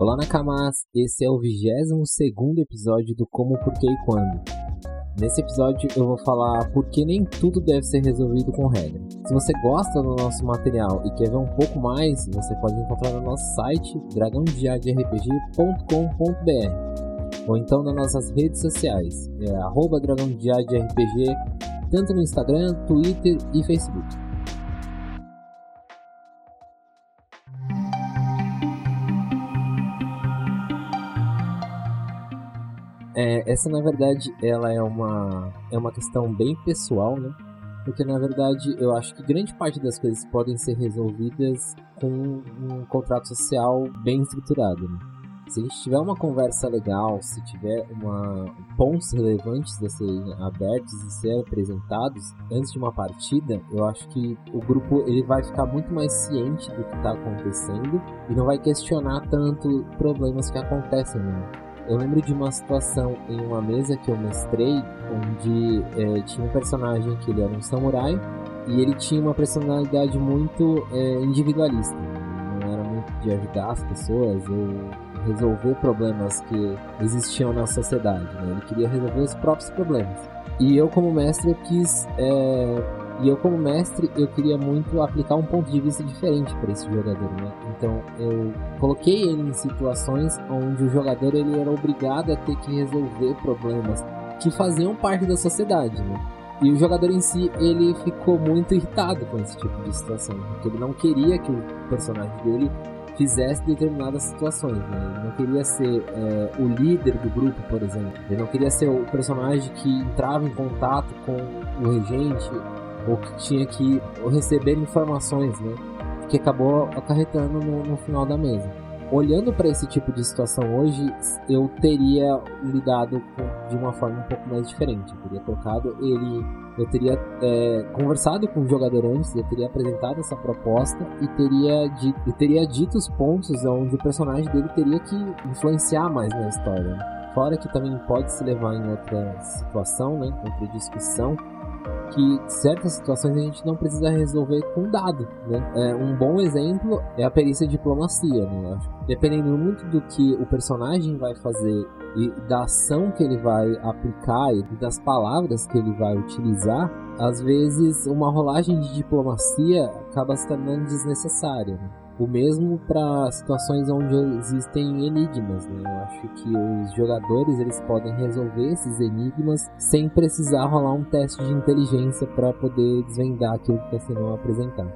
Olá Nakamas, esse é o 22 episódio do Como, Porquê e Quando. Nesse episódio eu vou falar por que nem tudo deve ser resolvido com regra. Se você gosta do nosso material e quer ver um pouco mais, você pode encontrar no nosso site dragãodiadrpg.com.br ou então nas nossas redes sociais, é arroba tanto no Instagram, Twitter e Facebook. É, essa na verdade ela é uma é uma questão bem pessoal, né? Porque na verdade eu acho que grande parte das coisas podem ser resolvidas com um contrato social bem estruturado. Né? Se a gente tiver uma conversa legal, se tiver uma pontos relevantes a serem abertos e ser apresentados antes de uma partida, eu acho que o grupo ele vai ficar muito mais ciente do que está acontecendo e não vai questionar tanto problemas que acontecem. Né? Eu lembro de uma situação em uma mesa que eu mestrei, onde é, tinha um personagem que ele era um samurai e ele tinha uma personalidade muito é, individualista. Não era muito de ajudar as pessoas ou resolver problemas que existiam na sociedade. Né? Ele queria resolver os próprios problemas. E eu, como mestre, eu quis é, e eu, como mestre, eu queria muito aplicar um ponto de vista diferente para esse jogador, né? Então, eu coloquei ele em situações onde o jogador ele era obrigado a ter que resolver problemas que faziam parte da sociedade, né? E o jogador em si, ele ficou muito irritado com esse tipo de situação, porque ele não queria que o personagem dele fizesse determinadas situações. Né? Ele não queria ser é, o líder do grupo, por exemplo. Ele não queria ser o personagem que entrava em contato com o regente ou que tinha que receber informações, né? Que acabou acarretando no, no final da mesa. Olhando para esse tipo de situação hoje, eu teria lidado com, de uma forma um pouco mais diferente. Eu teria colocado ele, eu teria é, conversado com o jogador antes, eu teria apresentado essa proposta e teria, e teria dito os pontos onde o personagem dele teria que influenciar mais na história. Fora que também pode se levar em outra situação, né, outra discussão, que certas situações a gente não precisa resolver com dado, né? É, um bom exemplo é a perícia de diplomacia, né? Dependendo muito do que o personagem vai fazer e da ação que ele vai aplicar e das palavras que ele vai utilizar, às vezes uma rolagem de diplomacia acaba se tornando desnecessária. Né? O mesmo para situações onde existem enigmas, né? Eu acho que os jogadores eles podem resolver esses enigmas sem precisar rolar um teste de inteligência para poder desvendar aquilo que está sendo apresentado.